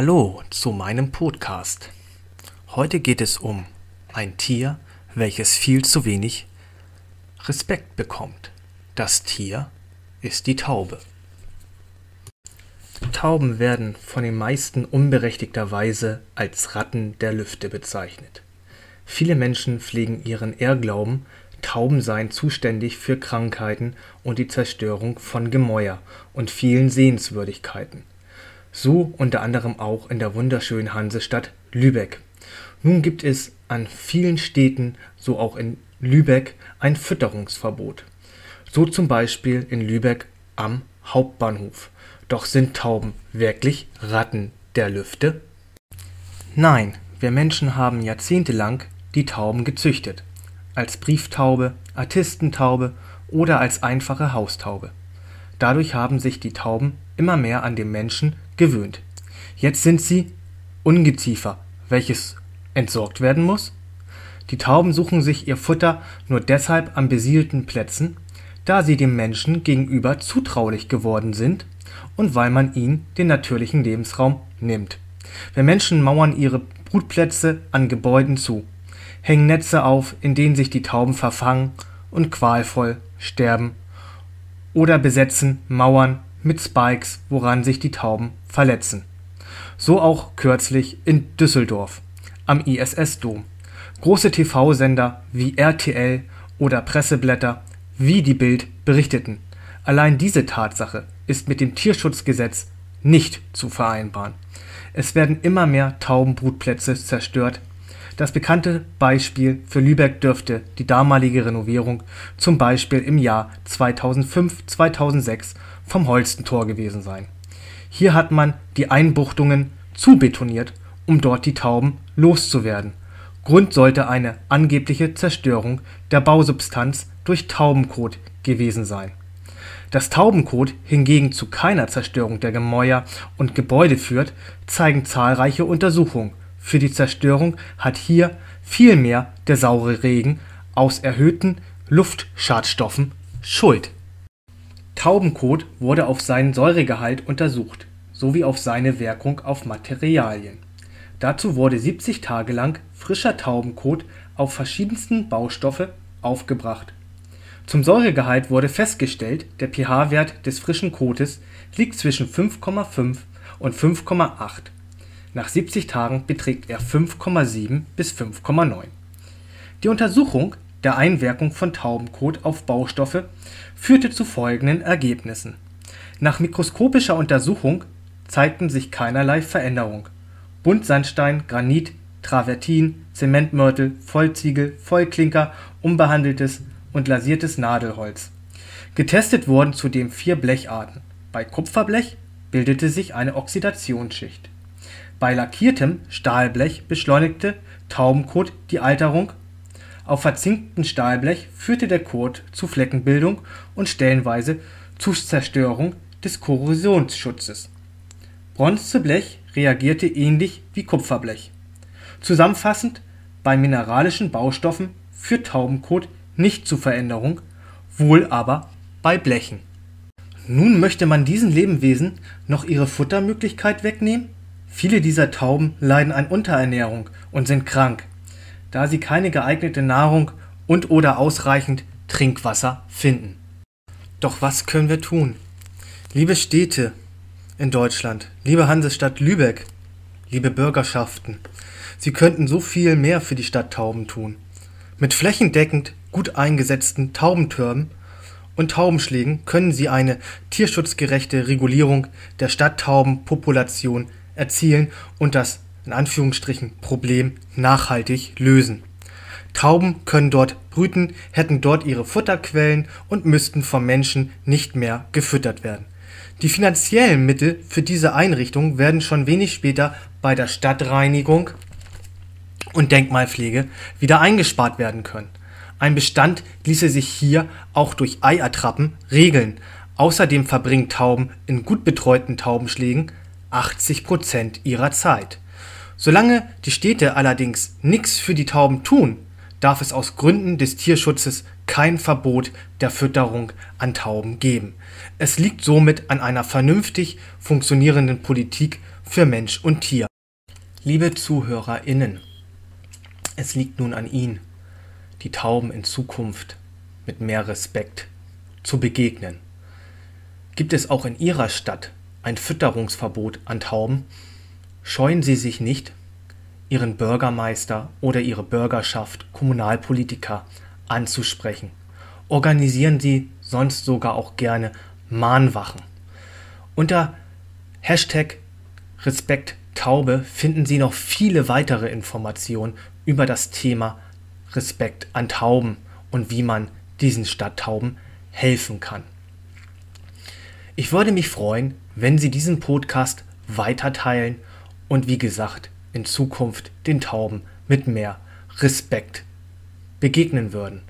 Hallo zu meinem Podcast. Heute geht es um ein Tier, welches viel zu wenig Respekt bekommt. Das Tier ist die Taube. Tauben werden von den meisten unberechtigterweise als Ratten der Lüfte bezeichnet. Viele Menschen pflegen ihren Irrglauben, Tauben seien zuständig für Krankheiten und die Zerstörung von Gemäuer und vielen Sehenswürdigkeiten so unter anderem auch in der wunderschönen Hansestadt Lübeck. Nun gibt es an vielen Städten, so auch in Lübeck, ein Fütterungsverbot. So zum Beispiel in Lübeck am Hauptbahnhof. Doch sind Tauben wirklich Ratten der Lüfte? Nein, wir Menschen haben jahrzehntelang die Tauben gezüchtet. Als Brieftaube, Artistentaube oder als einfache Haustaube. Dadurch haben sich die Tauben immer mehr an den Menschen gewöhnt. Jetzt sind sie Ungeziefer, welches entsorgt werden muss. Die Tauben suchen sich ihr Futter nur deshalb an besiedelten Plätzen, da sie dem Menschen gegenüber zutraulich geworden sind und weil man ihnen den natürlichen Lebensraum nimmt. Wir Menschen mauern ihre Brutplätze an Gebäuden zu, hängen Netze auf, in denen sich die Tauben verfangen und qualvoll sterben, oder besetzen Mauern mit Spikes, woran sich die Tauben verletzen. So auch kürzlich in Düsseldorf am ISS-Dom. Große TV-Sender wie RTL oder Presseblätter wie die Bild berichteten. Allein diese Tatsache ist mit dem Tierschutzgesetz nicht zu vereinbaren. Es werden immer mehr Taubenbrutplätze zerstört. Das bekannte Beispiel für Lübeck dürfte die damalige Renovierung zum Beispiel im Jahr 2005/2006 vom Holstentor gewesen sein. Hier hat man die Einbuchtungen zubetoniert, um dort die Tauben loszuwerden. Grund sollte eine angebliche Zerstörung der Bausubstanz durch Taubenkot gewesen sein. Dass Taubenkot hingegen zu keiner Zerstörung der Gemäuer und Gebäude führt, zeigen zahlreiche Untersuchungen. Für die Zerstörung hat hier vielmehr der saure Regen aus erhöhten Luftschadstoffen Schuld Taubenkot wurde auf seinen Säuregehalt untersucht sowie auf seine Wirkung auf Materialien. Dazu wurde 70 Tage lang frischer Taubenkot auf verschiedensten Baustoffe aufgebracht. Zum Säuregehalt wurde festgestellt, der pH-Wert des frischen Kotes liegt zwischen 5,5 und 5,8. Nach 70 Tagen beträgt er 5,7 bis 5,9. Die Untersuchung der Einwirkung von Taubenkot auf Baustoffe führte zu folgenden Ergebnissen: Nach mikroskopischer Untersuchung zeigten sich keinerlei Veränderung. Buntsandstein, Granit, Travertin, Zementmörtel, Vollziegel, Vollklinker, unbehandeltes und lasiertes Nadelholz. Getestet wurden zudem vier Blecharten. Bei Kupferblech bildete sich eine Oxidationsschicht. Bei lackiertem Stahlblech beschleunigte Taubenkot die Alterung auf verzinktem Stahlblech führte der Kot zu Fleckenbildung und stellenweise zu Zerstörung des Korrosionsschutzes. Bronzeblech reagierte ähnlich wie Kupferblech. Zusammenfassend: Bei mineralischen Baustoffen führt Taubenkot nicht zu Veränderung, wohl aber bei Blechen. Nun möchte man diesen Lebewesen noch ihre Futtermöglichkeit wegnehmen? Viele dieser Tauben leiden an Unterernährung und sind krank da sie keine geeignete Nahrung und/oder ausreichend Trinkwasser finden. Doch was können wir tun? Liebe Städte in Deutschland, liebe Hansestadt Lübeck, liebe Bürgerschaften, Sie könnten so viel mehr für die Stadt Tauben tun. Mit flächendeckend gut eingesetzten Taubentürmen und Taubenschlägen können Sie eine tierschutzgerechte Regulierung der Stadttaubenpopulation erzielen und das in Anführungsstrichen Problem nachhaltig lösen. Tauben können dort brüten, hätten dort ihre Futterquellen und müssten vom Menschen nicht mehr gefüttert werden. Die finanziellen Mittel für diese Einrichtung werden schon wenig später bei der Stadtreinigung und Denkmalpflege wieder eingespart werden können. Ein Bestand ließe sich hier auch durch Eiattrappen regeln. Außerdem verbringen Tauben in gut betreuten Taubenschlägen 80 Prozent ihrer Zeit. Solange die Städte allerdings nichts für die Tauben tun, darf es aus Gründen des Tierschutzes kein Verbot der Fütterung an Tauben geben. Es liegt somit an einer vernünftig funktionierenden Politik für Mensch und Tier. Liebe ZuhörerInnen, es liegt nun an Ihnen, die Tauben in Zukunft mit mehr Respekt zu begegnen. Gibt es auch in Ihrer Stadt ein Fütterungsverbot an Tauben? Scheuen Sie sich nicht, Ihren Bürgermeister oder Ihre Bürgerschaft, Kommunalpolitiker anzusprechen. Organisieren Sie sonst sogar auch gerne Mahnwachen. Unter Hashtag Respekt Taube finden Sie noch viele weitere Informationen über das Thema Respekt an Tauben und wie man diesen Stadttauben helfen kann. Ich würde mich freuen, wenn Sie diesen Podcast weiterteilen und wie gesagt in Zukunft den Tauben mit mehr Respekt begegnen würden.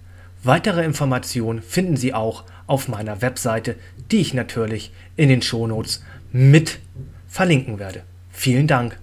Weitere Informationen finden Sie auch auf meiner Webseite, die ich natürlich in den Shownotes mit verlinken werde. Vielen Dank.